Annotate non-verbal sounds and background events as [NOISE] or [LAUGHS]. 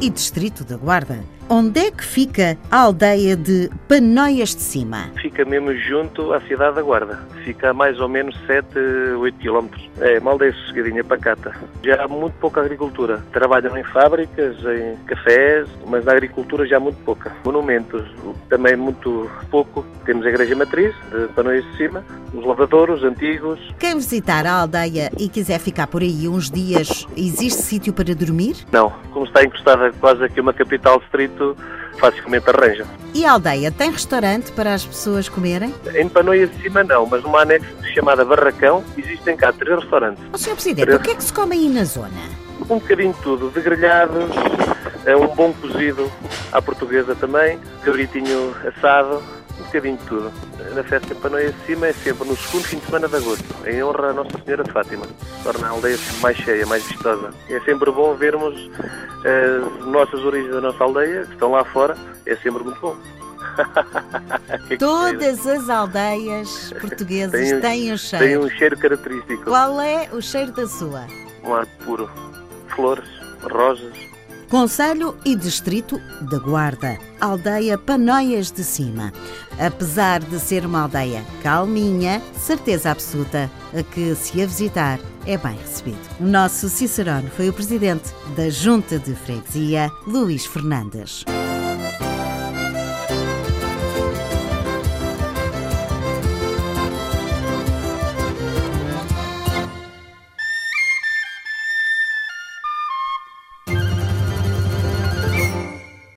e Distrito da Guarda. Onde é que fica a aldeia de Panóias de Cima? Fica mesmo junto à cidade da Guarda. Fica a mais ou menos 7, 8 quilómetros. É uma aldeia sossegadinha, pacata. Já há muito pouca agricultura. Trabalham em fábricas, em cafés, mas na agricultura já há muito pouca. Monumentos, também muito pouco. Temos a Igreja Matriz, de Panóias de Cima, os lavadouros antigos. Quem visitar a aldeia e quiser ficar por aí uns dias, existe sítio para dormir? Não, como está encostada quase aqui uma capital distrito, facilmente arranja. E a aldeia tem restaurante para as pessoas comerem? Em Panoias de Cima não, mas numa anexo chamada Barracão existem cá três restaurantes. Ó Sr. Presidente, o que é que se come aí na zona? Um bocadinho de tudo, de grelhados, eh, um bom cozido à portuguesa também, cabritinho assado, um bocadinho de tudo. Na festa Panoias de Cima é sempre no segundo fim de semana de agosto, em honra à Nossa Senhora de Fátima. Torna a aldeia mais cheia, mais vistosa. É sempre bom vermos as nossas origens da nossa aldeia, que estão lá fora, é sempre muito bom. [LAUGHS] Todas as aldeias portuguesas Tem- têm um Tem cheiro. um cheiro característico. Qual é o cheiro da sua? Um ar puro. Flores, rosas. Conselho e Distrito da Guarda, aldeia Panóias de Cima. Apesar de ser uma aldeia calminha, certeza absoluta a que se a visitar é bem recebido. O nosso Cicerone foi o presidente da Junta de Freguesia, Luís Fernandes.